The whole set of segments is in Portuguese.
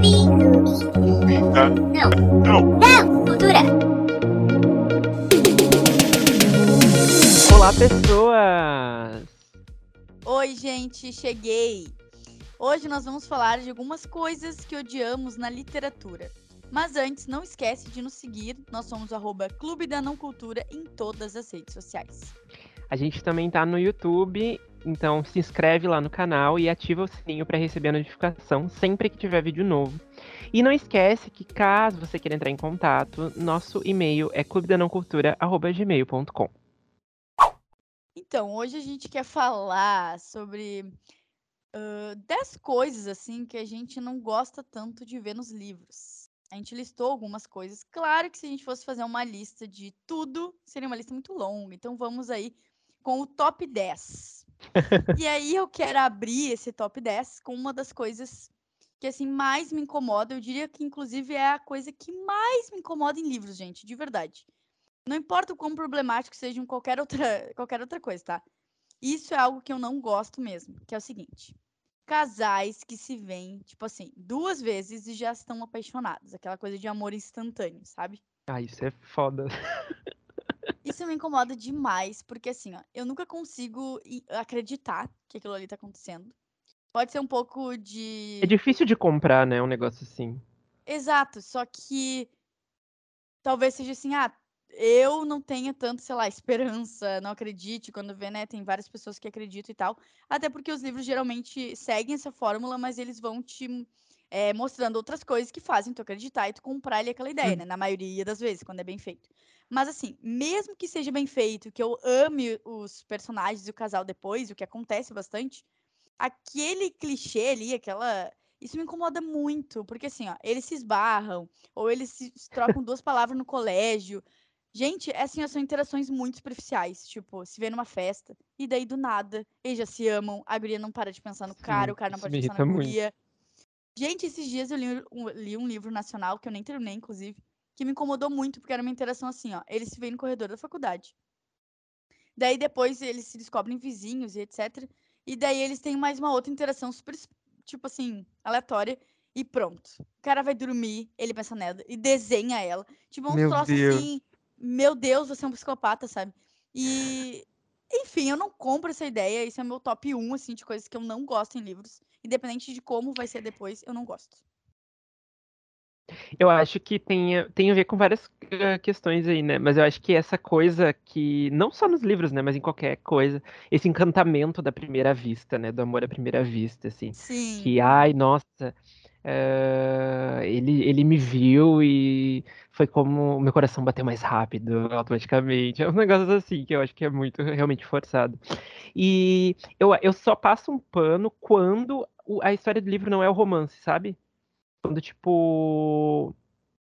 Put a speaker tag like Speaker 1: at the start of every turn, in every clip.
Speaker 1: Não. Não. Não. Cultura.
Speaker 2: Olá, pessoas!
Speaker 3: Oi, gente, cheguei! Hoje nós vamos falar de algumas coisas que odiamos na literatura. Mas antes, não esquece de nos seguir. Nós somos arroba Clube da Não Cultura em todas as redes sociais.
Speaker 2: A gente também tá no YouTube, então se inscreve lá no canal e ativa o sininho para receber a notificação sempre que tiver vídeo novo. E não esquece que caso você queira entrar em contato, nosso e-mail é clubedanãocultura@gmail.com.
Speaker 3: Então, hoje a gente quer falar sobre uh, 10 coisas assim que a gente não gosta tanto de ver nos livros. A gente listou algumas coisas. Claro que se a gente fosse fazer uma lista de tudo, seria uma lista muito longa. Então vamos aí com o top 10. E aí eu quero abrir esse top 10 com uma das coisas que assim mais me incomoda. Eu diria que inclusive é a coisa que mais me incomoda em livros, gente, de verdade. Não importa o quão problemático seja qualquer outra, qualquer outra coisa, tá? Isso é algo que eu não gosto mesmo, que é o seguinte: casais que se veem, tipo assim, duas vezes e já estão apaixonados. Aquela coisa de amor instantâneo, sabe?
Speaker 2: Ah, isso é foda.
Speaker 3: Isso me incomoda demais, porque assim, ó, eu nunca consigo acreditar que aquilo ali tá acontecendo. Pode ser um pouco de.
Speaker 2: É difícil de comprar, né? Um negócio assim.
Speaker 3: Exato, só que talvez seja assim, ah, eu não tenho tanto, sei lá, esperança, não acredite quando vê, né? Tem várias pessoas que acreditam e tal. Até porque os livros geralmente seguem essa fórmula, mas eles vão te é, mostrando outras coisas que fazem tu acreditar e tu comprar ali aquela ideia, hum. né? Na maioria das vezes, quando é bem feito. Mas assim, mesmo que seja bem feito, que eu ame os personagens e o casal depois, o que acontece bastante, aquele clichê ali, aquela. Isso me incomoda muito, porque assim, ó, eles se esbarram, ou eles se trocam duas palavras no colégio. Gente, é assim, são interações muito superficiais. Tipo, se vê numa festa, e daí do nada, eles já se amam, a guria não para de pensar no cara, Sim, o cara não para de pensar na guria. Gente, esses dias eu li um, li um livro nacional, que eu nem terminei, inclusive, que me incomodou muito, porque era uma interação assim, ó. Eles se veem no corredor da faculdade. Daí depois eles se descobrem vizinhos e etc. E daí eles têm mais uma outra interação super, tipo assim, aleatória. E pronto. O cara vai dormir, ele pensa nela e desenha ela. Tipo, uns troços assim. Meu Deus, você é um psicopata, sabe? E. Enfim, eu não compro essa ideia. Isso é meu top 1, assim, de coisas que eu não gosto em livros. Independente de como vai ser depois, eu não gosto.
Speaker 2: Eu acho que tem, tem a ver com várias uh, questões aí, né? Mas eu acho que essa coisa que, não só nos livros, né? Mas em qualquer coisa, esse encantamento da primeira vista, né? Do amor à primeira vista, assim.
Speaker 3: Sim.
Speaker 2: Que, ai, nossa, uh, ele, ele me viu e foi como meu coração bateu mais rápido automaticamente. É um negócio assim que eu acho que é muito realmente forçado. E eu, eu só passo um pano quando a história do livro não é o romance, sabe? Quando, tipo.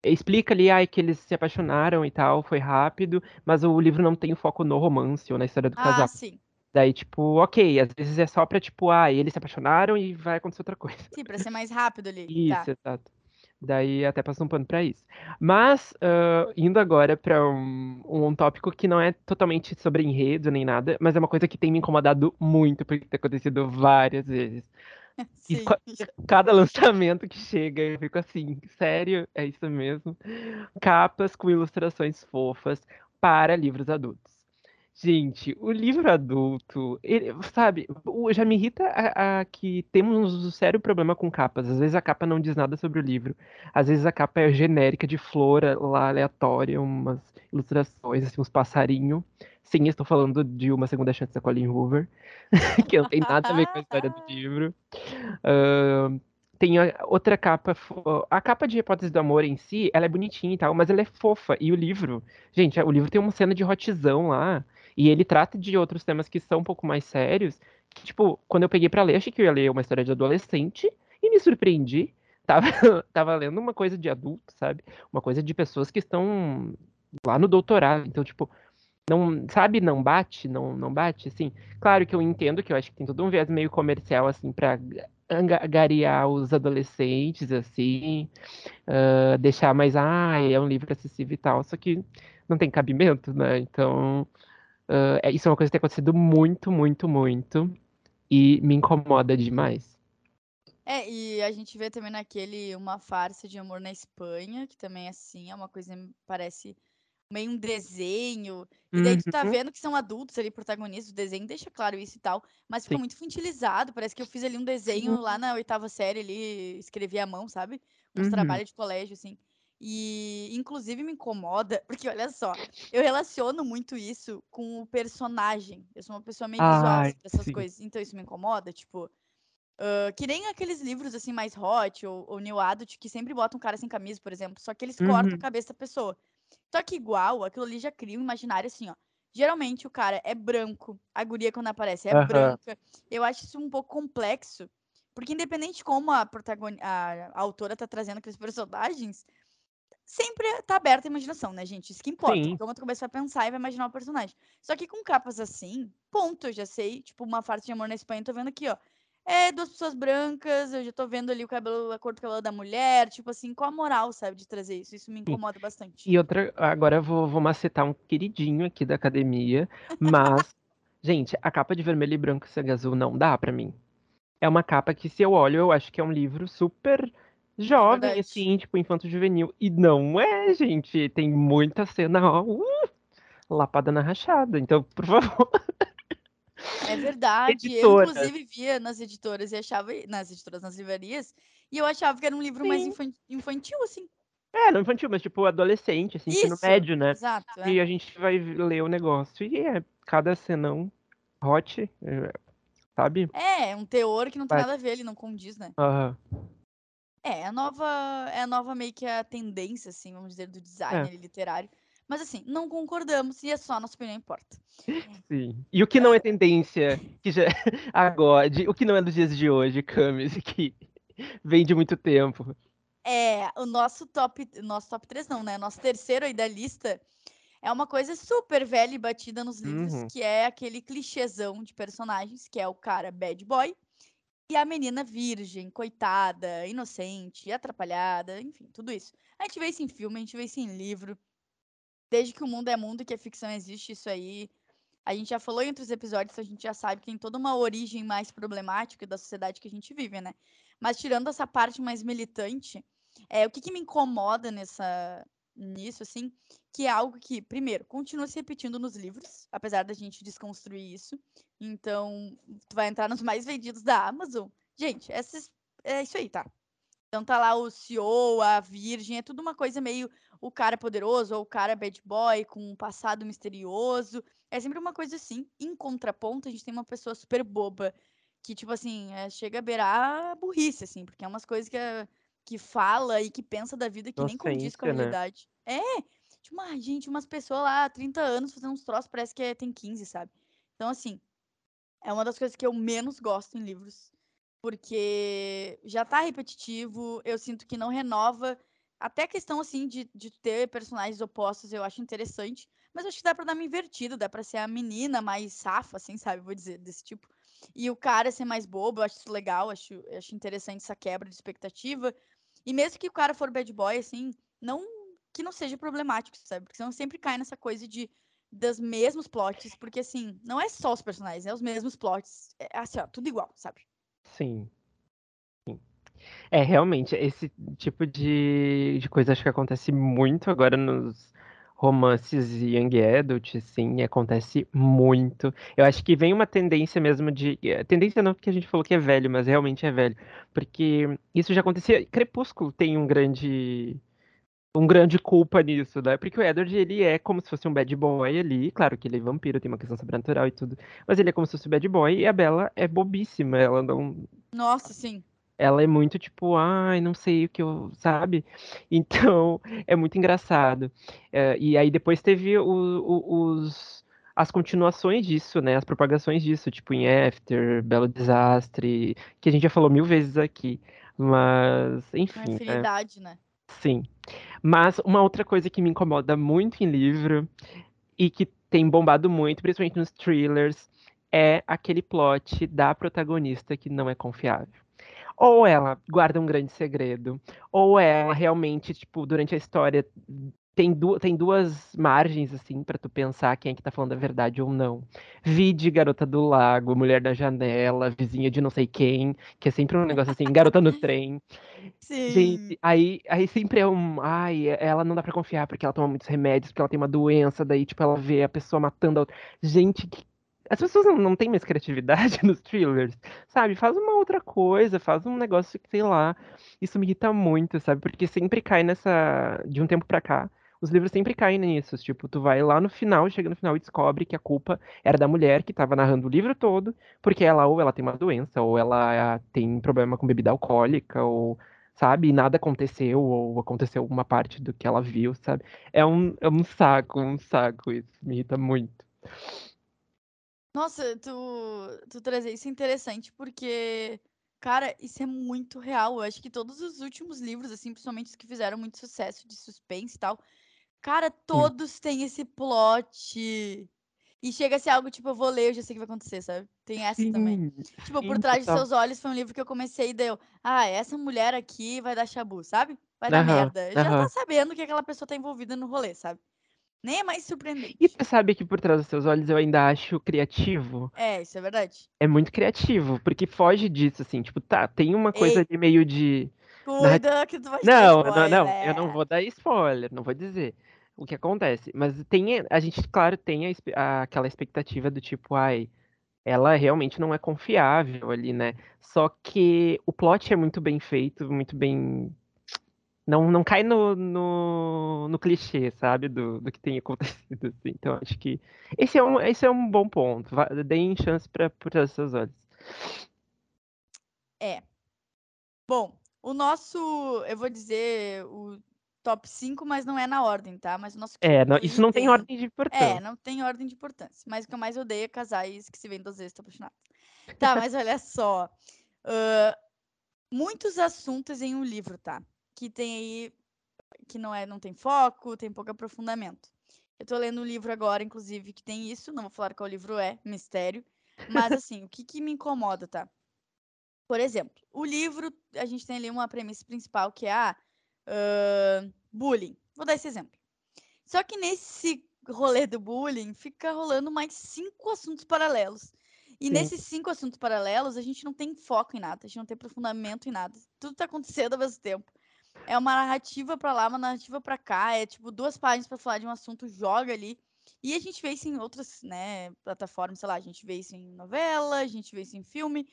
Speaker 2: Explica ali ai, que eles se apaixonaram e tal, foi rápido, mas o livro não tem o foco no romance ou na história do
Speaker 3: ah,
Speaker 2: casal.
Speaker 3: Sim.
Speaker 2: Daí, tipo, ok, às vezes é só pra, tipo, ah, eles se apaixonaram e vai acontecer outra coisa.
Speaker 3: Sim, pra ser mais rápido ali.
Speaker 2: Isso,
Speaker 3: tá.
Speaker 2: exato. Daí até passa um pano pra isso. Mas, uh, indo agora pra um, um tópico que não é totalmente sobre enredo nem nada, mas é uma coisa que tem me incomodado muito, porque tem acontecido várias vezes. E cada lançamento que chega, eu fico assim, sério? É isso mesmo? Capas com ilustrações fofas para livros adultos. Gente, o livro adulto, ele, sabe, já me irrita a, a, que temos um sério problema com capas. Às vezes a capa não diz nada sobre o livro. Às vezes a capa é genérica de flora lá aleatória, umas ilustrações, assim, uns passarinhos. Sim, estou falando de Uma Segunda Chance da Colin Hoover, que não tem nada a ver com a história do livro. Uh, tem a, outra capa, a capa de Hipótese do Amor em si, ela é bonitinha e tal, mas ela é fofa. E o livro, gente, o livro tem uma cena de rotzão lá, e ele trata de outros temas que são um pouco mais sérios, que, tipo, quando eu peguei para ler, achei que eu ia ler uma história de adolescente, e me surpreendi. Tava, tava lendo uma coisa de adulto, sabe? Uma coisa de pessoas que estão lá no doutorado. Então, tipo, não, sabe, não bate, não, não bate, assim. Claro que eu entendo que eu acho que tem todo um viés meio comercial, assim, para angariar os adolescentes, assim, uh, deixar mais, ah, é um livro acessível e tal, só que não tem cabimento, né? Então, uh, isso é uma coisa que tem acontecido muito, muito, muito, e me incomoda demais.
Speaker 3: É, e a gente vê também naquele Uma Farsa de Amor na Espanha, que também é assim, é uma coisa, parece meio um desenho. E daí tu tá
Speaker 2: Uhum.
Speaker 3: vendo que são adultos ali, protagonistas, o desenho deixa claro isso e tal, mas fica
Speaker 2: Sim.
Speaker 3: muito infantilizado. Parece que eu fiz ali um desenho lá na oitava série ali, escrevi à mão, sabe? Uns
Speaker 2: Uhum.
Speaker 3: trabalhos de colégio, assim. E inclusive me incomoda, porque olha só, eu relaciono muito isso com o personagem. Eu sou uma pessoa meio visual
Speaker 2: Ai,
Speaker 3: essas
Speaker 2: sim.
Speaker 3: coisas, então isso me incomoda, tipo. ah, que nem aqueles livros assim mais hot ou, ou new adult que sempre botam um cara sem camisa, por exemplo, só que eles cortam a
Speaker 2: Uhum.
Speaker 3: cabeça da pessoa. Só que igual, aquilo ali já cria um imaginário assim, ó. Geralmente o cara é branco, a guria quando aparece é
Speaker 2: Aham.
Speaker 3: branca. Eu acho isso um pouco complexo, porque independente de como a, protagoni- a, a autora tá trazendo aqueles personagens, sempre tá aberta a imaginação, né, gente? Isso que importa.
Speaker 2: Sim.
Speaker 3: Como tu começa a pensar e vai imaginar o personagem. Só que com capas assim, ponto, eu já sei. Tipo, uma farsa de amor na Espanha, tô vendo aqui, ó. É duas pessoas brancas, eu já tô vendo ali o cabelo, a cor do cabelo da mulher. Tipo assim, qual a moral, sabe, de trazer isso? Isso me incomoda bastante.
Speaker 2: E outra, agora eu vou, vou macetar um queridinho aqui da academia, mas, gente, a capa de vermelho e branco e sangue azul não dá pra mim. É uma capa que, se eu olho, eu acho que é um livro super jovem,
Speaker 3: verdade.
Speaker 2: assim, tipo, infanto-juvenil. E não é, gente. Tem muita cena, ó, uh, lapada na rachada. Então, por favor,
Speaker 3: É verdade. Eu,
Speaker 2: editoras.
Speaker 3: inclusive, via nas editoras e achava. Nas editoras, nas livrarias. E eu achava que era um livro mais
Speaker 2: Sim.
Speaker 3: infan- infantil, assim.
Speaker 2: É, não infantil, mas tipo adolescente, assim, ensino médio, né?
Speaker 3: Exato. é.
Speaker 2: E a gente vai ler o negócio e é cada cenão hot, é, sabe?
Speaker 3: É, um teor que não tem
Speaker 2: Vai.
Speaker 3: nada a ver, ele não condiz, né?
Speaker 2: Aham.
Speaker 3: É, é a nova, é a nova meio que a tendência, assim, vamos dizer, do design
Speaker 2: É.
Speaker 3: literário. Mas assim, não concordamos e é só a nossa opinião importa.
Speaker 2: Sim. E o que não é tendência, que já agora, de- o que não é dos dias de hoje, Camis, que vem de muito tempo.
Speaker 3: É, o nosso top, nosso top 3 não, né? Nosso terceiro aí da lista é uma coisa super velha e batida nos livros,
Speaker 2: Uhum.
Speaker 3: que é aquele clichêzão de personagens, que é o cara bad boy e a menina virgem, coitada, inocente, atrapalhada, enfim, tudo isso. A gente vê isso em filme, a gente vê isso em livro. Desde que o mundo é mundo e que a ficção existe, isso aí. A gente já falou em outros episódios, então a gente já sabe que tem toda uma origem mais problemática da sociedade que a gente vive, né? Mas tirando essa parte mais militante, é, o que, que me incomoda nessa, nisso, assim, que é algo que, primeiro, continua se repetindo nos livros, apesar da gente desconstruir isso. Então, tu vai entrar nos mais vendidos da Amazon. Gente, essas, é isso aí, tá? Então tá lá o CEO, a Virgem, é tudo uma coisa meio o cara poderoso ou o cara bad boy com um passado misterioso. É sempre uma coisa assim. Em contraponto, a gente tem uma pessoa super boba que, tipo assim, é, chega a beirar a burrice, assim, porque é umas coisas que, é- que fala e que pensa da vida que nem condiz com a
Speaker 2: né?
Speaker 3: realidade. É, tipo, ah, gente, umas pessoas lá há 30 anos fazendo uns troços, parece que é- tem 15, sabe? Então, assim, é uma das coisas que eu menos gosto em livros. Porque já tá repetitivo, eu sinto que não renova. Até a questão, assim, de, de ter personagens opostos eu acho interessante. Mas acho que dá pra dar uma invertida, dá pra ser a menina mais safa, assim, sabe? Vou dizer, desse tipo. E o cara ser mais bobo, eu acho isso legal, acho, acho interessante essa quebra de expectativa. E mesmo que o cara for bad boy, assim, não que não seja problemático, sabe? Porque senão sempre cai nessa coisa de dos mesmos plots, porque assim, não é só os personagens, é os mesmos plots. É assim, ó, tudo igual, sabe?
Speaker 2: Sim. É, realmente, esse tipo de, de coisa acho que acontece muito agora nos romances young adult, sim, acontece muito. Eu acho que vem uma tendência mesmo de. eh, Tendência não porque a gente falou que é velho, mas realmente é velho. Porque isso já acontecia. Crepúsculo tem um grande. Um grande culpa nisso, né? Porque o Edward, ele é como se fosse um bad boy ali. Claro que ele é vampiro, tem uma questão sobrenatural e tudo. Mas ele é como se fosse um bad boy e a Bella é bobíssima. Ela não,
Speaker 3: Nossa, sim.
Speaker 2: Ela é muito tipo, ai, não sei o que eu, sabe? Então, é muito engraçado. É, e aí depois teve o- o- os, as continuações disso, né? As propagações disso, tipo em After, Belo Desastre, que a gente já falou mil vezes aqui. Mas,
Speaker 3: Uma
Speaker 2: enfim, né?
Speaker 3: afinidade, né?
Speaker 2: Sim. Mas uma outra coisa que me incomoda muito em livro e que tem bombado muito, principalmente nos thrillers, é aquele plot da protagonista que não é confiável. Ou ela guarda um grande segredo, ou ela realmente, tipo, durante a história tem, du tem duas margens, assim, para tu pensar quem é que tá falando a verdade ou não. Vide Garota do Lago, Mulher da Janela, Vizinha de não sei quem, que é sempre um negócio assim, Garota no Trem.
Speaker 3: Sim.
Speaker 2: Gente, aí, aí sempre é um. Ai, ela não dá pra confiar porque ela toma muitos remédios, porque ela tem uma doença, daí, tipo, ela vê a pessoa matando a outra. Gente, que as pessoas não, não têm mais criatividade nos thrillers, sabe? Faz uma outra coisa, faz um negócio que, sei lá. Isso me irrita muito, sabe? Porque sempre cai nessa. De um tempo pra cá, os livros sempre caem nisso. Tipo, tu vai lá no final, chega no final e descobre que a culpa era da mulher que tava narrando o livro todo, porque ela ou ela tem uma doença, ou ela tem problema com bebida alcoólica, ou. Sabe? E nada aconteceu, ou aconteceu uma parte do que ela viu, sabe? É um, é um saco, um saco isso. Me irrita muito.
Speaker 3: Nossa, tu, tu trazer isso é interessante porque, cara, isso é muito real. Eu acho que todos os últimos livros, assim, principalmente os que fizeram muito sucesso de suspense e tal, cara, todos têm esse plot. E chega a ser algo tipo, eu vou ler, eu já sei o que vai acontecer, sabe? Tem essa também.
Speaker 2: Sim,
Speaker 3: Tipo, Por Trás de. Seus Olhos foi um livro que eu comecei e deu. Ah, essa mulher aqui vai dar chabu, sabe? Vai dar
Speaker 2: Aham,
Speaker 3: merda. Já tá sabendo que aquela pessoa tá envolvida no rolê, sabe? Nem é mais
Speaker 2: E
Speaker 3: surpreendente.
Speaker 2: tu sabe que por trás dos seus olhos eu ainda acho criativo.
Speaker 3: É, isso é verdade.
Speaker 2: É muito criativo, porque foge disso, assim, tipo, tá, tem uma coisa
Speaker 3: Ei,
Speaker 2: ali meio de.
Speaker 3: cuida que tu vai te dar
Speaker 2: Não, não, não, eu não
Speaker 3: spoiler.
Speaker 2: vou dar spoiler, não vou dizer o que acontece. Mas tem, a gente, claro, tem a a- aquela expectativa do tipo, ai, ela realmente não é confiável ali, né? Só que o plot é muito bem feito, muito bem. Não, não cai no, no, no clichê, sabe? Do, do que tem acontecido, assim. Então, acho que esse é um, esse é um bom ponto. Deem chance trás dos seus olhos.
Speaker 3: É. Bom, o nosso, eu vou dizer o top 5, mas não é na ordem, tá? Mas o nosso
Speaker 2: É, não- isso não tem ordem de
Speaker 3: É,
Speaker 2: importância.
Speaker 3: não tem ordem de importância. Mas o que eu mais odeio é casais que se veem duas vezes, tô apaixonada. Tá, mas olha só. ãh, muitos assuntos em um livro, tá? Que tem aí. Que não, é, não tem foco, tem pouco aprofundamento. Eu tô lendo um livro agora, inclusive, que tem isso. Não vou falar qual livro é, mistério. Mas assim, o que, que me incomoda, tá? Por exemplo, o livro, a gente tem ali uma premissa principal que é a bullying. Vou dar esse exemplo. Só que nesse rolê do bullying fica rolando mais cinco assuntos paralelos. E
Speaker 2: Sim.
Speaker 3: nesses cinco assuntos paralelos, a gente não tem foco em nada, a gente não tem aprofundamento em nada. Tudo tá acontecendo ao mesmo tempo. É uma narrativa pra lá, uma narrativa pra cá, é tipo duas páginas pra falar de um assunto, joga ali. E a gente vê isso em outras, né, plataformas, sei lá, a gente vê isso em novela, a gente vê isso em filme,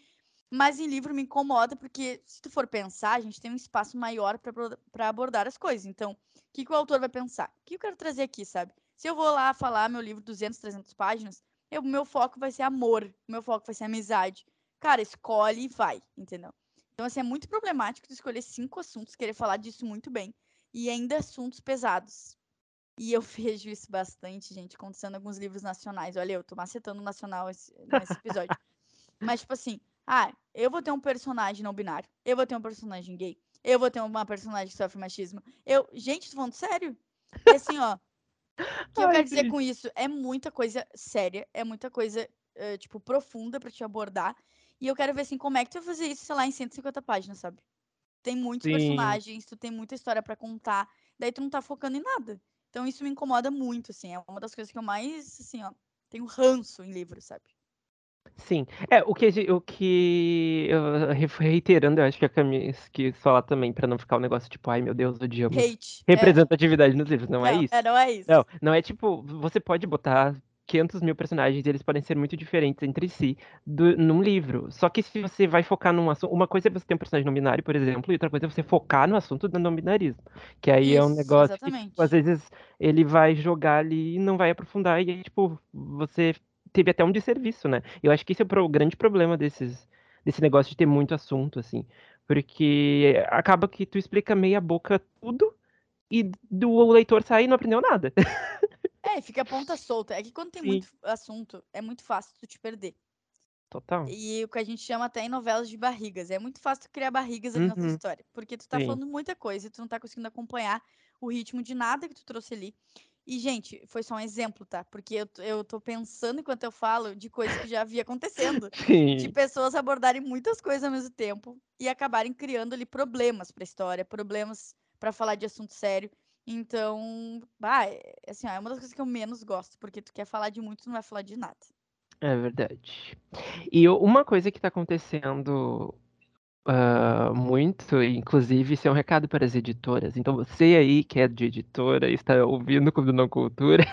Speaker 3: mas em livro me incomoda porque se tu for pensar, a gente tem um espaço maior para abordar as coisas. Então, o que, que o autor vai pensar? O que eu quero trazer aqui, sabe? Se eu vou lá falar meu livro 200, 300 páginas, o meu foco vai ser amor, meu foco vai ser amizade. Cara, escolhe e vai, entendeu? Então, assim, é muito problemático tu escolher cinco assuntos, querer falar disso muito bem, e ainda assuntos pesados. E eu vejo isso bastante, gente, acontecendo em alguns livros nacionais. Olha, eu tô macetando o nacional esse, nesse episódio. Mas, tipo assim, ah, eu vou ter um personagem não binário, eu vou ter um personagem gay, eu vou ter uma personagem que sofre machismo. Eu, gente, tô falando sério? E assim, ó, o que eu
Speaker 2: Ai,
Speaker 3: quero dizer com isso é muita coisa séria, é muita coisa, eh, tipo, profunda pra te abordar. E eu quero ver, assim, como é que tu vai fazer isso, sei lá, em 150 páginas, sabe? Tem muitos
Speaker 2: Sim.
Speaker 3: personagens, tu tem muita história pra contar, daí tu não tá focando em nada. Então isso me incomoda muito, assim, é uma das coisas que eu mais, assim, ó, tenho ranço em livros, sabe?
Speaker 2: Sim. É, o que, o que eu re- reiterando, eu acho que a Camila quis falar também, pra não ficar um negócio tipo, ai meu Deus, odiamos
Speaker 3: Hate. É,
Speaker 2: representatividade nos livros. Não, é isso.
Speaker 3: é, não é isso.
Speaker 2: Não, não é tipo, você pode botar 500 mil personagens eles podem ser muito diferentes entre si do- num livro. Só que se você vai focar num assunto. Uma coisa é você ter um personagem não binário, por exemplo, e outra coisa é você focar no assunto do não binarismo. Que aí é um
Speaker 3: Isso,
Speaker 2: negócio que,
Speaker 3: exatamente.
Speaker 2: tipo, às vezes, ele vai jogar ali e não vai aprofundar, e aí, tipo, você teve até um desserviço, né? Eu acho que esse é o grande problema desses, desse negócio de ter muito assunto, assim. Porque acaba que tu explica meia boca tudo e do leitor sair e não aprendeu nada.
Speaker 3: É, fica a ponta solta. É que quando tem
Speaker 2: Sim.
Speaker 3: muito assunto, é muito fácil tu te perder.
Speaker 2: Total.
Speaker 3: E o que a gente chama até em novelas de barrigas. É muito fácil tu criar barrigas ali na tua
Speaker 2: Uhum.
Speaker 3: história. Porque tu tá
Speaker 2: Sim.
Speaker 3: falando muita coisa e tu não tá conseguindo acompanhar o ritmo de nada que tu trouxe ali. E, gente, foi só um exemplo, tá? Porque eu, tô- eu tô pensando enquanto eu falo de coisas que já havia acontecendo. De
Speaker 2: Sim.
Speaker 3: pessoas abordarem muitas coisas ao mesmo tempo e acabarem criando ali problemas pra história, problemas pra falar de assunto sério. Então, bah, é, assim, ó, é uma das coisas que eu menos gosto, porque tu quer falar de muito, tu não vai falar de nada.
Speaker 2: É verdade. E uma coisa que tá acontecendo ah, muito, inclusive, isso é um recado para as editoras. Então, você aí que é de editora e está ouvindo Clube Não Cultura,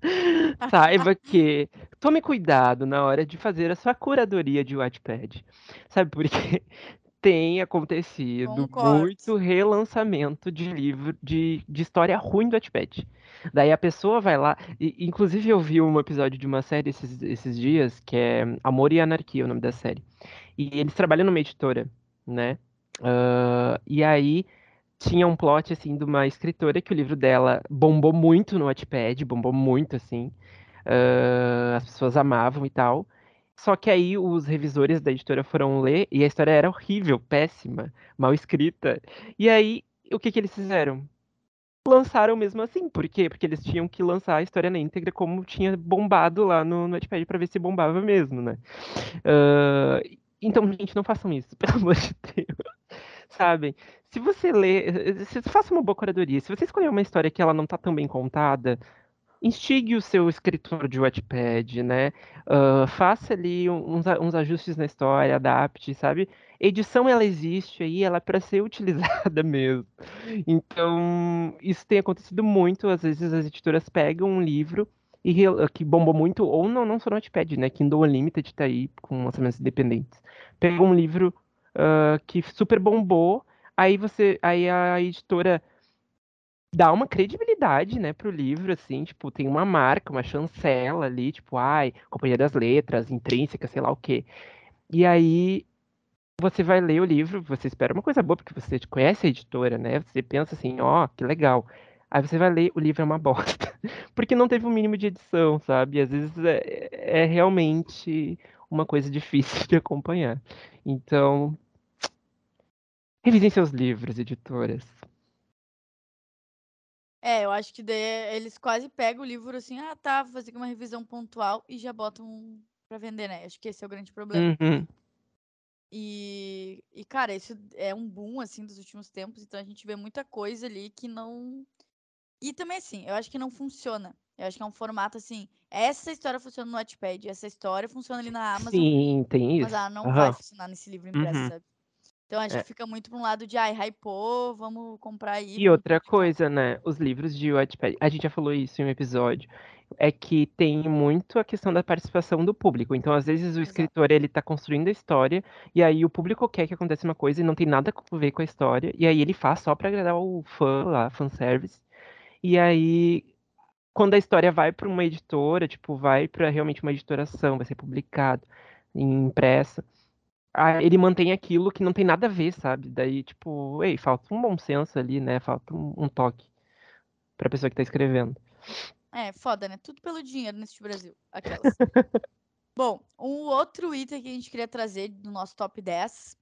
Speaker 2: saiba que tome cuidado na hora de fazer a sua curadoria de Wattpad. Sabe por quê? Tem acontecido
Speaker 3: Concordo.
Speaker 2: muito relançamento de livro de, de história ruim do Wattpad. Daí a pessoa vai lá. e- inclusive, eu vi um episódio de uma série esses, esses dias, que é Amor e Anarquia, o nome da série. E eles trabalham numa editora, né? Ah, e aí tinha um plot, assim, de uma escritora que o livro dela bombou muito no Wattpad, bombou muito, assim. Ah, as pessoas amavam e tal. Só que aí os revisores da editora foram ler e a história era horrível, péssima, mal escrita. E aí, o que que eles fizeram? Lançaram mesmo assim. Por quê? Porque eles tinham que lançar a história na íntegra como tinha bombado lá no, no Wattpad pra ver se bombava mesmo, né? Ah, então, gente, não façam isso, pelo amor de Deus. Sabem? Se você lê, se faça uma boa curadoria. Se você escolher uma história que ela não tá tão bem contada, instigue o seu escritor de Wattpad, né? Ah, faça ali uns, uns ajustes na história, adapte, sabe? Edição, ela existe aí, ela é para ser utilizada mesmo. Então, isso tem acontecido muito. Às vezes as editoras pegam um livro e re- que bombou muito, ou não, não só no Wattpad, né? Kindle Unlimited tá aí com lançamentos independentes. Pega um livro ah, que super bombou, aí você, aí a editora dá uma credibilidade, né, pro livro, assim, tipo, tem uma marca, uma chancela ali, tipo, ai, Companhia das Letras, Intrínseca, sei lá o quê. E aí você vai ler o livro, você espera uma coisa boa, porque você conhece a editora, né? Você pensa assim, ó, que legal. Aí você vai ler, o livro é uma bosta. Porque não teve um mínimo de edição, sabe? Às vezes é, é realmente uma coisa difícil de acompanhar. Então, revisem seus livros, editoras.
Speaker 3: É, eu acho que daí eles quase pegam o livro assim, ah, tá, vou fazer uma revisão pontual e já botam pra vender, né? Acho que esse é o grande problema.
Speaker 2: Uhum.
Speaker 3: E, e, cara, isso é um boom, assim, dos últimos tempos, então a gente vê muita coisa ali que não. E também, assim, eu acho que não funciona. Eu acho que é um formato assim. Essa história funciona no Wattpad, essa história funciona ali na Amazon,
Speaker 2: Sim, tem
Speaker 3: mas
Speaker 2: isso.
Speaker 3: ela não
Speaker 2: Aham.
Speaker 3: vai funcionar nesse livro impresso,
Speaker 2: Uhum.
Speaker 3: sabe? Então acho
Speaker 2: É.
Speaker 3: que fica muito pra um lado de, ai, hypou, vamos comprar aí.
Speaker 2: E outra coisa, né? Os livros de Wattpad, a gente já falou isso em um episódio, é que tem muito a questão da participação do público. Então, às vezes, o
Speaker 3: Exato.
Speaker 2: escritor, ele tá construindo a história, e aí o público quer que aconteça uma coisa e não tem nada a ver com a história, e aí ele faz só pra agradar o fã lá, fanservice. E aí, quando a história vai pra uma editora, tipo, vai pra realmente uma editoração, vai ser publicado, em impressa, ele mantém aquilo que não tem nada a ver, sabe? Daí, tipo, ei, falta um bom senso ali, né? Falta um, um toque pra pessoa que tá escrevendo.
Speaker 3: É, foda, né? Tudo pelo dinheiro nesse Brasil. Aquelas. Bom, um outro item que a gente queria trazer do nosso top 10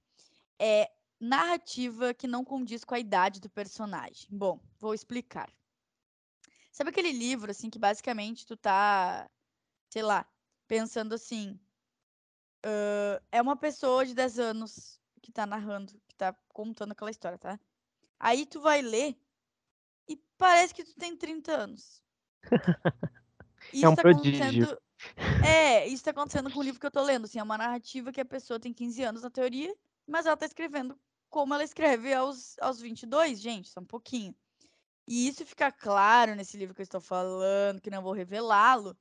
Speaker 3: é narrativa que não condiz com a idade do personagem. Bom, vou explicar. Sabe aquele livro, assim, que basicamente tu tá, sei lá, pensando assim. "Ah, é uma pessoa de 10 anos que tá narrando, que tá contando aquela história, tá? Aí tu vai ler e parece que tu tem 30 anos. Isso
Speaker 2: um
Speaker 3: tá
Speaker 2: prodígio.
Speaker 3: acontecendo. É, isso tá acontecendo com o livro que eu tô lendo. Assim, é uma narrativa que a pessoa tem 15 anos na teoria, mas ela tá escrevendo como ela escreve aos, aos 22, gente, só um pouquinho. E isso fica claro nesse livro que eu estou falando, que não vou revelá-lo,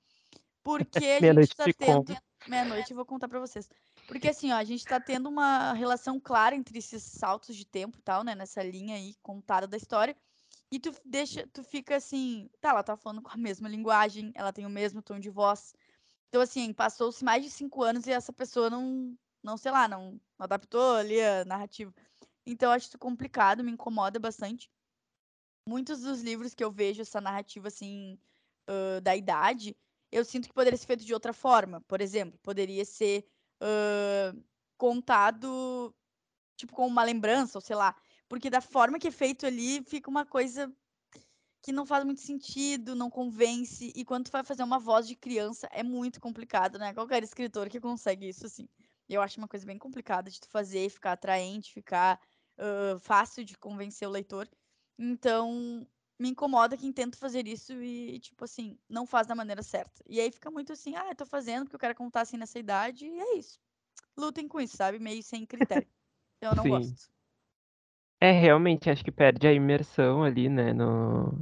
Speaker 3: porque a gente tá
Speaker 2: te
Speaker 3: tendo. Meia-noite eu vou contar pra vocês. Porque assim, ó, a gente tá tendo uma relação clara entre esses saltos de tempo e tal, né? Nessa linha aí contada da história. E tu deixa, tu fica assim, tá, ela tá falando com a mesma linguagem, ela tem o mesmo tom de voz. Então, assim, passou-se mais de cinco anos e essa pessoa não, não sei lá, não, não adaptou ali a narrativa. Então, eu acho isso complicado, me incomoda bastante. Muitos dos livros que eu vejo essa narrativa, assim, hã, da idade, eu sinto que poderia ser feito de outra forma. Por exemplo, poderia ser hã, contado, tipo, com uma lembrança, ou sei lá. Porque da forma que é feito ali, fica uma coisa que não faz muito sentido, não convence. E quando tu vai fazer uma voz de criança, é muito complicado, né? Qualquer escritor que consegue isso, assim. Eu acho uma coisa bem complicada de tu fazer, ficar atraente, ficar hã, fácil de convencer o leitor. Então, me incomoda quem tenta fazer isso e, tipo assim, não faz da maneira certa. E aí fica muito assim, ah, eu tô fazendo porque eu quero contar assim nessa idade, e é isso. Lutem com isso, sabe? Meio sem critério. Eu não
Speaker 2: Sim.
Speaker 3: gosto.
Speaker 2: É, realmente, acho que perde a imersão ali, né, no,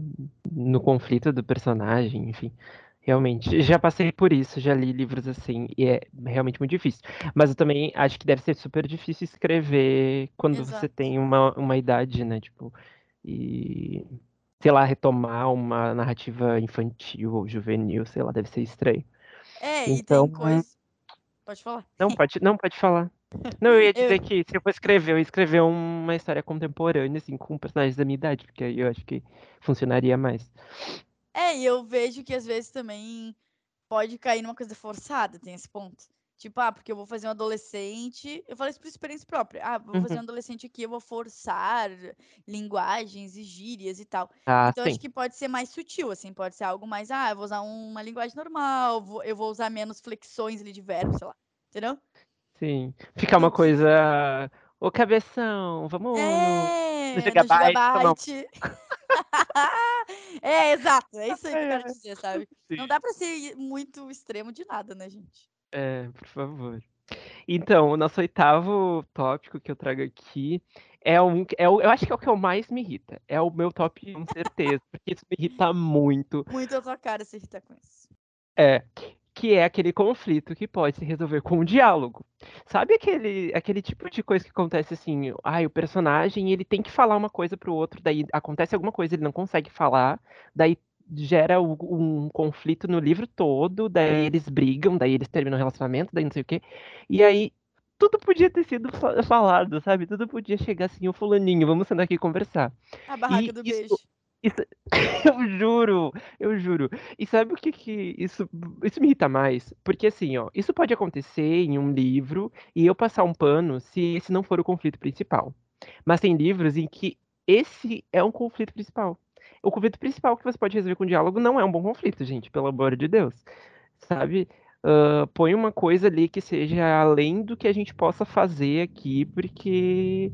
Speaker 2: no conflito do personagem, enfim. Realmente, já passei por isso, já li livros assim, e é realmente muito difícil. Mas eu também acho que deve ser super difícil escrever quando você
Speaker 3: Exato.
Speaker 2: tem uma, uma idade, né, tipo, e, sei lá, retomar uma narrativa infantil ou juvenil, sei lá, deve ser estranho.
Speaker 3: É, e
Speaker 2: Então,
Speaker 3: tem coisa. Pode falar.
Speaker 2: não pode, não pode falar. Não, eu ia
Speaker 3: Eu-
Speaker 2: dizer que se eu for escrever, eu ia escrever uma história contemporânea, assim, com personagens da minha idade, porque aí eu acho que funcionaria mais.
Speaker 3: É, e eu vejo que às vezes também pode cair numa coisa forçada, tem esse ponto. Tipo, ah, porque eu vou fazer um adolescente. Eu falo isso por experiência própria. Ah, vou fazer
Speaker 2: Uhum.
Speaker 3: um adolescente aqui, eu vou forçar linguagens e gírias e tal.
Speaker 2: Ah,
Speaker 3: então,
Speaker 2: sim.
Speaker 3: acho que pode ser mais sutil, assim, pode ser algo mais, ah, eu vou usar uma linguagem normal, vou- eu vou usar menos flexões ali de verbo, sei lá. Entendeu?
Speaker 2: Sim. Ficar uma coisa. Ô, cabeção, vamos no,
Speaker 3: É,
Speaker 2: no
Speaker 3: no
Speaker 2: Gigabyte um
Speaker 3: gigabyte. é, exato. É isso aí que eu quero dizer, sabe? Não
Speaker 2: sim.
Speaker 3: dá pra ser muito extremo de nada, né, gente?
Speaker 2: É, por favor. Então, o nosso oitavo tópico que eu trago aqui é um. É o, eu acho que é o que eu mais me irrita. É o meu top 1, certeza, porque isso me irrita muito.
Speaker 3: Muito a tua cara se irritar com isso.
Speaker 2: É, que é aquele conflito que pode se resolver com um diálogo. Sabe aquele, aquele tipo de coisa que acontece assim, ai, o personagem, ele tem que falar uma coisa pro outro, daí acontece alguma coisa, ele não consegue falar, daí gera um conflito no livro todo, daí eles brigam, daí eles terminam o relacionamento, daí não sei o quê. E aí tudo podia ter sido fa- falado, sabe? Tudo podia chegar assim, o fulaninho, vamos sentar aqui e conversar.
Speaker 3: A barraca
Speaker 2: E
Speaker 3: do
Speaker 2: isso-
Speaker 3: beijo.
Speaker 2: Isso, eu juro, eu juro. E sabe o que que isso, isso me irrita mais? Porque assim, ó, isso pode acontecer em um livro e eu passar um pano se esse não for o conflito principal. Mas tem livros em que esse é um conflito principal. O conflito principal que você pode resolver com diálogo não é um bom conflito, gente, pelo amor de Deus. Sabe? Ah, põe uma coisa ali que seja além do que a gente possa fazer aqui, porque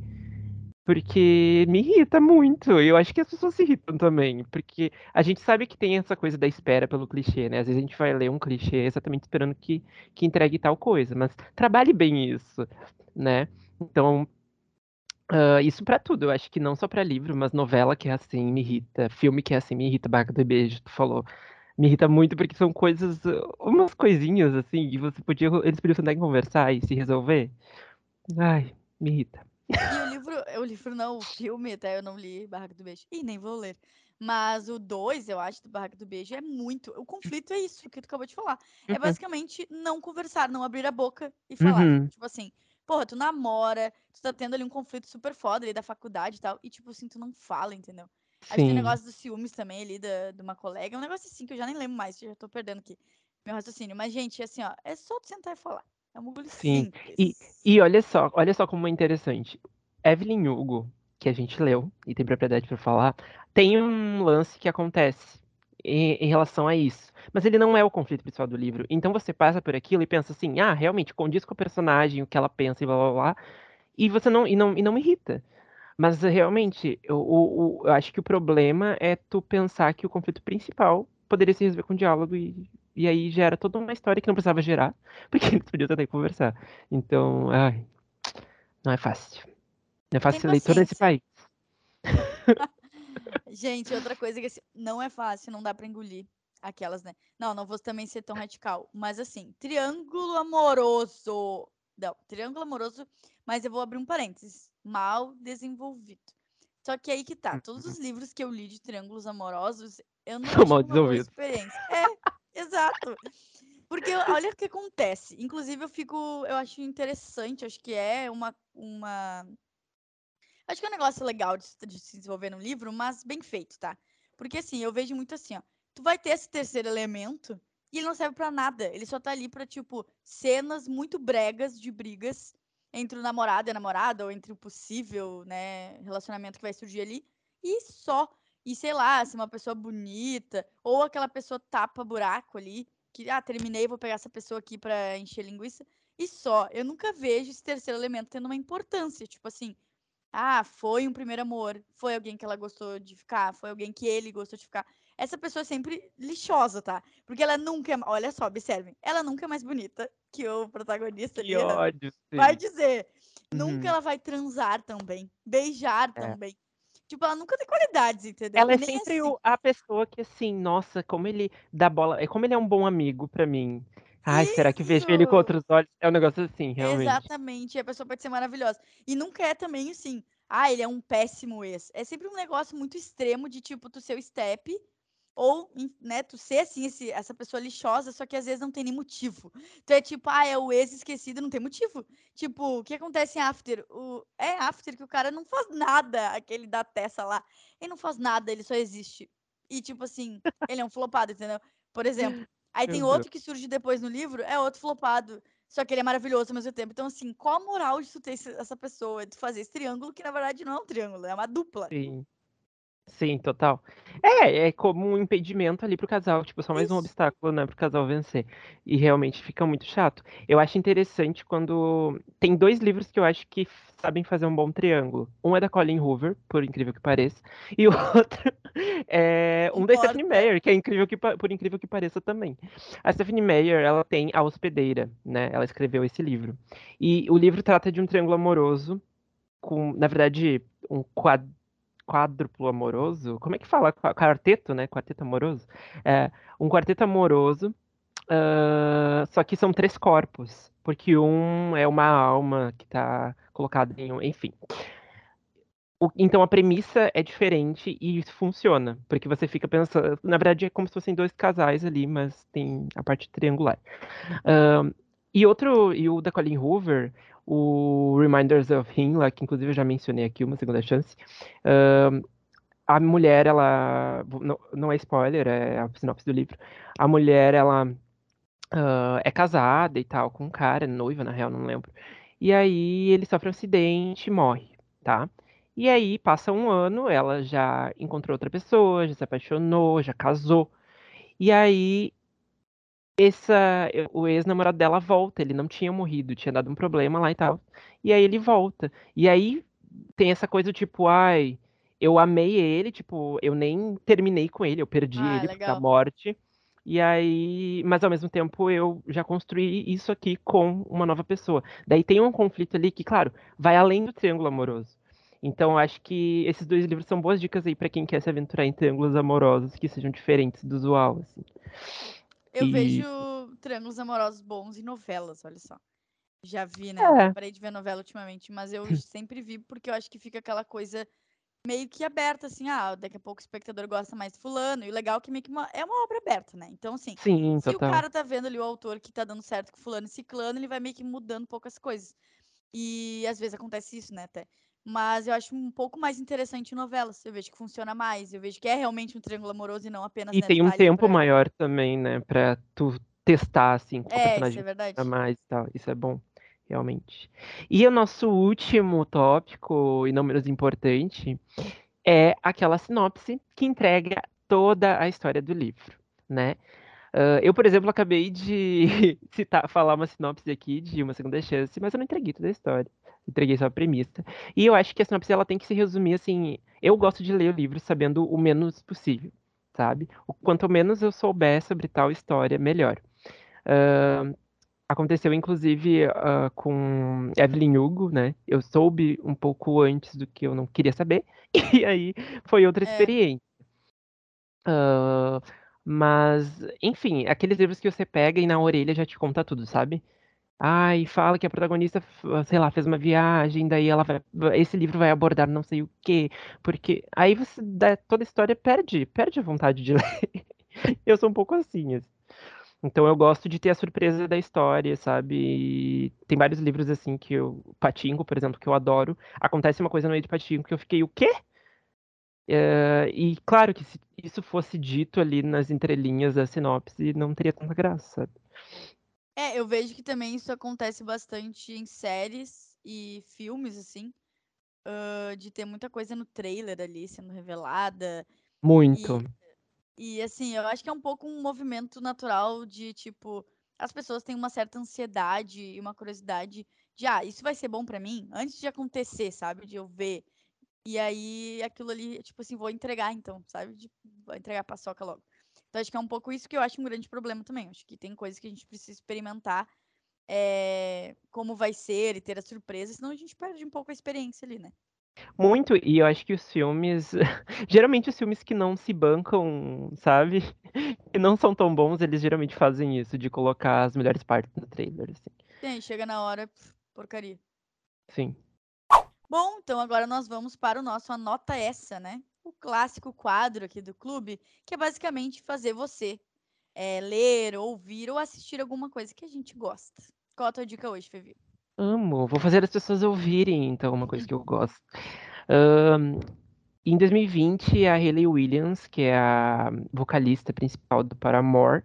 Speaker 2: porque me irrita muito. E eu acho que as pessoas se irritam também. Porque a gente sabe que tem essa coisa da espera pelo clichê, né? Às vezes a gente vai ler um clichê exatamente esperando que, que entregue tal coisa. Mas trabalhe bem isso, né? Então, ah, isso pra tudo. Eu acho que não só pra livro, mas novela que é assim me irrita. Filme que é assim me irrita. Barca do Beijo, tu falou. Me irrita muito porque são coisas, uh, umas coisinhas assim, que você podia, eles podiam sentar e conversar e se resolver. Ai, me irrita.
Speaker 3: E o livro, o livro não, o filme, até eu não li Barraca do Beijo. Ih, nem vou ler. Mas o 2, eu acho, do Barraca do Beijo é muito. O conflito é isso que tu acabou de falar. É
Speaker 2: Uhum.
Speaker 3: basicamente não conversar, não abrir a boca e falar.
Speaker 2: Uhum.
Speaker 3: Tipo assim, porra, tu namora, tu tá tendo ali um conflito super foda ali da faculdade e tal. E tipo assim, tu não fala, entendeu? Acho que tem
Speaker 2: Sim.
Speaker 3: um negócio dos ciúmes também ali da, de uma colega. É um negócio assim que eu já nem lembro mais, já tô perdendo aqui meu raciocínio. Mas, gente, assim, ó, é só tu sentar e falar. É um bagulho
Speaker 2: Sim,
Speaker 3: simples.
Speaker 2: E olha só, olha só como é interessante. Evelyn Hugo, que a gente leu e tem propriedade para falar, tem um lance que acontece em, em relação a isso. Mas ele não é o conflito principal do livro. Então você passa por aquilo e pensa assim, ah, realmente condiz com o personagem, o que ela pensa e blá blá blá. E você não, e não, e não me irrita. Mas realmente, eu, o- eu acho que o problema é tu pensar que o conflito principal poderia se resolver com diálogo e, e aí gera toda uma história que não precisava gerar, porque eles podiam tentar conversar. Então, ai, não é fácil. Não é fácil ser leitor nesse país.
Speaker 3: Gente, outra coisa que assim, não é fácil, não dá pra engolir aquelas, né? Não, não vou também ser tão radical, mas assim, triângulo amoroso. Não, triângulo amoroso, mas eu vou abrir um parênteses. Mal desenvolvido. Só que aí que tá, todos os livros que eu li de triângulos amorosos, eu não
Speaker 2: São mal desenvolvidos.
Speaker 3: experiência. É, exato. Porque olha o que acontece. Inclusive, eu fico, eu acho interessante, acho que é uma, uma Acho que é um negócio legal de, de se desenvolver no livro, mas bem feito, tá? Porque assim, eu vejo muito assim, ó. Tu vai ter esse terceiro elemento e ele não serve pra nada. Ele só tá ali pra, tipo, cenas muito bregas de brigas entre o namorado e a namorada, ou entre o possível, né, relacionamento que vai surgir ali. E só. E sei lá, se uma pessoa bonita, ou aquela pessoa tapa buraco ali, que, ah, terminei, vou pegar essa pessoa aqui pra encher linguiça. E só. Eu nunca vejo esse terceiro elemento tendo uma importância. Tipo assim, Ah, foi um primeiro amor, foi alguém que ela gostou de ficar, foi alguém que ele gostou de ficar. Essa pessoa é sempre lixosa, tá? Porque ela nunca é. Olha só, observem. Ela nunca é mais bonita que o protagonista
Speaker 2: Que
Speaker 3: ali.
Speaker 2: ódio,
Speaker 3: Vai dizer. Nunca
Speaker 2: Uhum.
Speaker 3: ela vai transar tão bem, beijar
Speaker 2: É.
Speaker 3: tão bem. Tipo, ela nunca tem qualidades, entendeu?
Speaker 2: Ela é
Speaker 3: nem
Speaker 2: sempre
Speaker 3: assim.
Speaker 2: o- a pessoa que, assim, nossa, como ele dá bola. É como ele é um bom amigo pra mim. Ai, será que vejo ele com
Speaker 3: Isso!
Speaker 2: outros olhos? É um negócio assim, realmente.
Speaker 3: Exatamente, a pessoa pode ser maravilhosa. E nunca é também assim, ah, ele é um péssimo ex. É sempre um negócio muito extremo de tipo, tu ser o step, ou, né, tu ser assim, esse- essa pessoa lixosa, só que às vezes não tem nem motivo. Tu é tipo, ah, é o ex esquecido, não tem motivo. Tipo, o que acontece em After? O, é After que o cara não faz nada, aquele da Tessa lá. Ele não faz nada, ele só existe. E tipo assim, ele é um flopado, entendeu? Por exemplo. Aí
Speaker 2: Meu
Speaker 3: tem
Speaker 2: Deus.
Speaker 3: outro que surge depois no livro, é outro flopado. Só que ele é maravilhoso ao mesmo tempo. Então, assim, qual a moral de tu ter essa pessoa, de fazer esse triângulo, que na verdade não é um triângulo, é uma dupla.
Speaker 2: Sim. Sim, total. É, é como um impedimento ali pro casal, tipo, só mais um
Speaker 3: Isso.
Speaker 2: obstáculo, né, pro casal vencer. E realmente fica muito chato. Eu acho interessante quando. Tem dois livros que eu acho que sabem fazer um bom triângulo. Um é da Colleen Hoover, por incrível que pareça, e o outro é um da Stephanie. Meyer, que é incrível que, por incrível que pareça também. A Stephanie Meyer, ela tem A Hospedeira, né? Ela escreveu esse livro. E o livro trata de um triângulo amoroso com, na verdade, um quad- quádruplo amoroso. Como é que fala? Qua- Quarteto, né? Quarteto amoroso. É, um quarteto amoroso. ah, só que são três corpos, porque um é uma alma que tá colocada em um, enfim. O- então a premissa é diferente e isso funciona, porque você fica pensando, na verdade é como se fossem dois casais ali, mas tem a parte triangular. Ahn, e outro, e o da Colleen Hoover, o Reminders of Him, lá, que inclusive eu já mencionei aqui, uma segunda chance. a mulher, ela. Não, não é spoiler, é a sinopse do livro. A mulher, ela ah, é casada e tal, com um cara, noiva, na real, não lembro. E aí ele sofre um acidente e morre, tá? E aí passa um ano, ela já encontrou outra pessoa, já se apaixonou, já casou. E aí essa, o ex-namorado dela volta, ele não tinha morrido, tinha dado um problema lá e tal. E aí ele volta. E aí tem essa coisa tipo, ai, eu amei ele, tipo, eu nem terminei com ele, eu perdi
Speaker 3: Ah,
Speaker 2: ele da
Speaker 3: legal.
Speaker 2: morte. E aí, mas ao mesmo tempo eu já construí isso aqui com uma nova pessoa. Daí tem um conflito ali que, claro, vai além do triângulo amoroso. Então eu acho que esses dois livros são boas dicas aí pra quem quer se aventurar em triângulos amorosos que sejam diferentes do usual, assim.
Speaker 3: Eu
Speaker 2: E-
Speaker 3: vejo triângulos amorosos bons em novelas, olha só. Já vi, né?
Speaker 2: É.
Speaker 3: Eu parei de ver novela ultimamente, mas eu sempre vi porque eu acho que fica aquela coisa meio que aberta, assim, ah, daqui a pouco o espectador gosta mais de fulano, e o legal é que meio que uma- é uma obra aberta, né? Então, assim,
Speaker 2: Sim,
Speaker 3: se o
Speaker 2: total.
Speaker 3: cara tá vendo ali o autor que tá dando certo com fulano e ciclano, ele vai meio que mudando poucas coisas. E às vezes acontece isso, né, até. Mas eu acho um pouco mais interessante novelas. Eu vejo que funciona mais, eu vejo que é realmente um triângulo amoroso e não apenas,
Speaker 2: E
Speaker 3: né,
Speaker 2: tem um tempo
Speaker 3: pra...
Speaker 2: maior também, né, pra tu testar, assim, qual
Speaker 3: É, isso
Speaker 2: personagem
Speaker 3: é verdade.
Speaker 2: a mais e tal. Isso é bom, realmente. E o nosso último tópico, e não menos importante, é aquela sinopse que entrega toda a história do livro, né? Ah, eu, por exemplo, acabei de citar, falar uma sinopse aqui de Uma Segunda Chance, mas eu não entreguei toda a história. Entreguei só a premissa. E eu acho que a sinopse ela tem que se resumir assim. Eu gosto de ler o livro sabendo o menos possível, sabe? O quanto menos eu souber sobre tal história, melhor. Ah, aconteceu, inclusive, ah, com Evelyn Hugo, né? Eu soube um pouco antes do que eu não queria saber, e aí foi outra
Speaker 3: É.
Speaker 2: experiência. Ah, mas, enfim, aqueles livros que você pega e na orelha já te conta tudo, sabe? Ai, fala que a protagonista, f- sei lá, fez uma viagem, daí ela vai, esse livro vai abordar não sei o quê, porque aí você dá toda a história perde, perde a vontade de ler. Eu sou um pouco assim, assim. Então eu gosto de ter a surpresa da história, sabe? Tem vários livros assim que eu, Patinco, por exemplo, que eu adoro. Acontece uma coisa no meio de Patinco que eu fiquei, o quê? É, e claro que se isso fosse dito ali nas entrelinhas da sinopse, não teria tanta graça, sabe?
Speaker 3: É, eu vejo que também isso acontece bastante em séries e filmes, assim, ah, de ter muita coisa no trailer ali sendo revelada.
Speaker 2: Muito.
Speaker 3: E assim, eu acho que é um pouco um movimento natural de, tipo, as pessoas têm uma certa ansiedade e uma curiosidade de ah, isso vai ser bom pra mim antes de acontecer, sabe? De eu ver. E aí aquilo ali, tipo assim, vou entregar então, sabe? De, vou entregar a paçoca logo. Então acho que é um pouco isso que eu acho um grande problema também. Acho que tem coisas que a gente precisa experimentar é, como vai ser e ter a surpresa, senão a gente perde um pouco a experiência ali, né?
Speaker 2: Muito, e eu acho que os filmes. geralmente os filmes que não se bancam, sabe? Que não são tão bons, eles geralmente fazem isso, de colocar as melhores partes no trailer, assim.
Speaker 3: Sim, chega na hora, porcaria.
Speaker 2: Sim.
Speaker 3: Bom, então agora nós vamos para o nosso Anota Essa, né? O clássico quadro aqui do clube, que é basicamente fazer você é, ler, ouvir ou assistir alguma coisa que a gente gosta. Qual a tua dica hoje, Fevi?
Speaker 2: Amo. Vou fazer as pessoas ouvirem, então, uma coisa que eu gosto. Ahn, em 2020, a Hayley Williams, que é a vocalista principal do Paramore,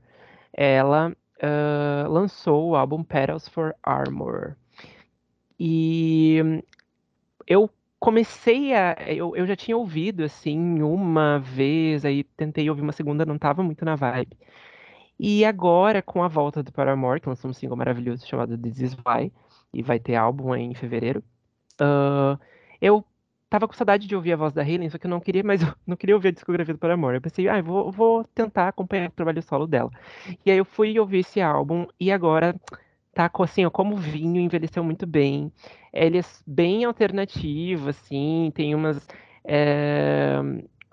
Speaker 2: ela ah, lançou o álbum Petals for Armor. E eu comecei a. Eu, eu já tinha ouvido, assim, uma vez, aí tentei ouvir uma segunda, não tava muito na vibe. E agora, com a volta do Paramore, que lançou um single maravilhoso chamado This Is Why, e vai ter álbum em fevereiro, ah, eu tava com saudade de ouvir a voz da Hayley, só que eu não queria, eu não queria ouvir a discografia do Paramore. Eu pensei, ah, eu vou, vou tentar acompanhar o trabalho solo dela. E aí eu fui ouvir esse álbum, e agora tá assim, ó, como vinho, envelheceu muito bem. Ele é bem alternativo, assim, tem umas. é,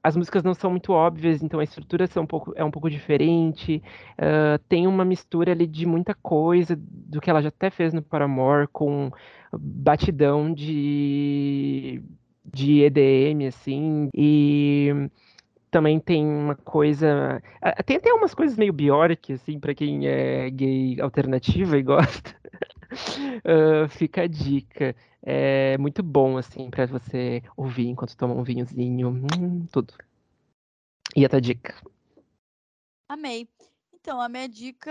Speaker 2: As músicas não são muito óbvias, então a estrutura são um pouco, é um pouco diferente. ah, tem uma mistura ali de muita coisa do que ela já até fez no Paramore, com batidão de, de EDM, assim, e também tem uma coisa. Tem até umas coisas meio Bjork, assim, pra quem é gay alternativa e gosta. Ah, fica a dica. É muito bom, assim, pra você ouvir enquanto toma um vinhozinho. Hum, tudo. E a tua dica?
Speaker 3: Amei. Então, a minha dica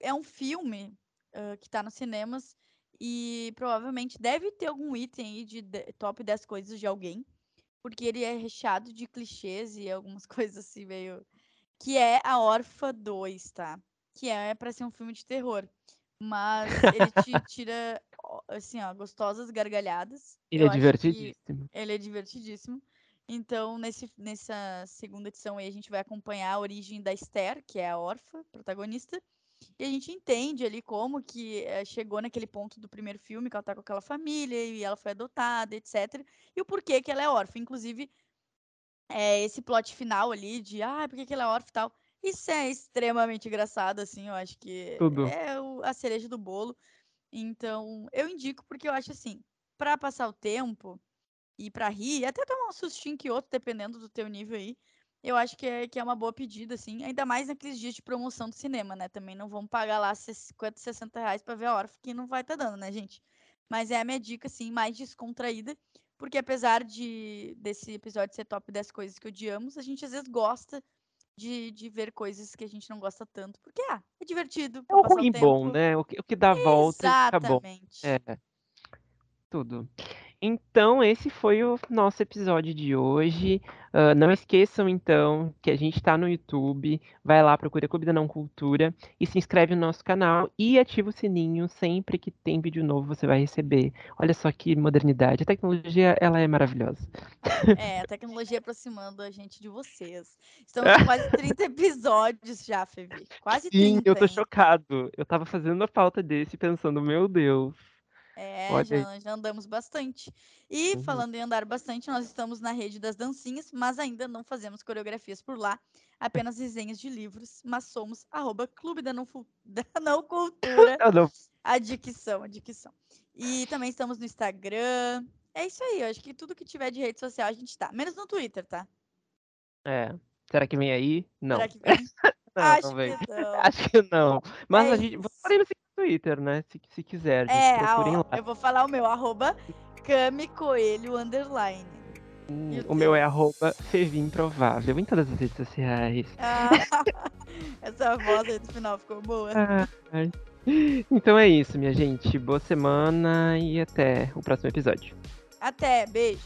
Speaker 3: é um filme ah, que tá nos cinemas e provavelmente deve ter algum item aí de de- top 10 coisas de alguém, porque ele é recheado de clichês e algumas coisas assim meio. Que é A Órfã 2, tá? Que é pra ser um filme de terror. Mas ele te tira, assim, ó, gostosas gargalhadas.
Speaker 2: Ele
Speaker 3: Eu
Speaker 2: é divertidíssimo.
Speaker 3: ele é divertidíssimo. Então, nesse, nessa segunda edição aí, a gente vai acompanhar a origem da Esther, que é a órfã protagonista. E a gente entende ali como que eh, chegou naquele ponto do primeiro filme, que ela tá com aquela família e ela foi adotada, etc. E o porquê que ela é órfã. Inclusive, é, esse plot final ali de, ah, por que que ela é órfã e tal. Isso é extremamente engraçado, assim, eu acho que
Speaker 2: Tudo.
Speaker 3: é o- a cereja do bolo. Então, eu indico porque eu acho assim, pra passar o tempo e pra rir, até tomar um sustinho que outro, dependendo do teu nível aí, eu acho que é, que é uma boa pedida, assim, ainda mais naqueles dias de promoção do cinema, né? Também não vamos pagar lá 50, 60 reais pra ver a órfã, que não vai tá dando, né, gente? Mas é a minha dica, assim, mais descontraída, porque apesar de desse episódio ser top 10 coisas que odiamos, a gente às vezes gosta de, de ver coisas que a gente não gosta tanto, porque, ah, é divertido
Speaker 2: É o ruim bom, né? O que, o que dá a volta e fica bom.
Speaker 3: Exatamente.
Speaker 2: É, tudo. Então, esse foi o nosso episódio de hoje. Ah, não esqueçam, então, que a gente está no YouTube. Vai lá, procura Clube da Não Cultura e se inscreve no nosso canal e ativa o sininho. Sempre que tem vídeo novo, você vai receber. Olha só que modernidade. A tecnologia, ela é maravilhosa.
Speaker 3: É, a tecnologia aproximando a gente de vocês. Estamos com quase 30 episódios já, Fevi. Quase
Speaker 2: Sim,
Speaker 3: 30,
Speaker 2: eu tô
Speaker 3: hein?
Speaker 2: chocado. Eu tava fazendo a pauta desse pensando, meu Deus.
Speaker 3: É, já, já andamos bastante. E
Speaker 2: Uhum.
Speaker 3: falando em andar bastante, nós estamos na rede das dancinhas, mas ainda não fazemos coreografias por lá, apenas resenhas de livros, mas somos arroba Clube da Não, da Não Cultura,
Speaker 2: Ah, não.
Speaker 3: a dicção, a dicção. E também estamos no Instagram. É isso aí, eu acho que tudo que tiver de rede social a gente tá. Menos no Twitter, tá?
Speaker 2: É. Será que vem aí? Não.
Speaker 3: Será que vem?
Speaker 2: Não,
Speaker 3: Acho
Speaker 2: não vem.
Speaker 3: que não.
Speaker 2: Acho que não. Mas
Speaker 3: É
Speaker 2: a gente.
Speaker 3: isso.
Speaker 2: Podemos seguir no Twitter, né? Se, se quiser. gente,
Speaker 3: É,
Speaker 2: procurem
Speaker 3: ó,
Speaker 2: lá.
Speaker 3: eu vou falar o meu, arroba Cami Coelho Underline. e o
Speaker 2: meu é arroba Fevim Provável em todas as redes sociais.
Speaker 3: Ah, essa voz aí do final ficou boa.
Speaker 2: Então é isso, minha gente. Boa semana e até o próximo episódio.
Speaker 3: Até, beijo.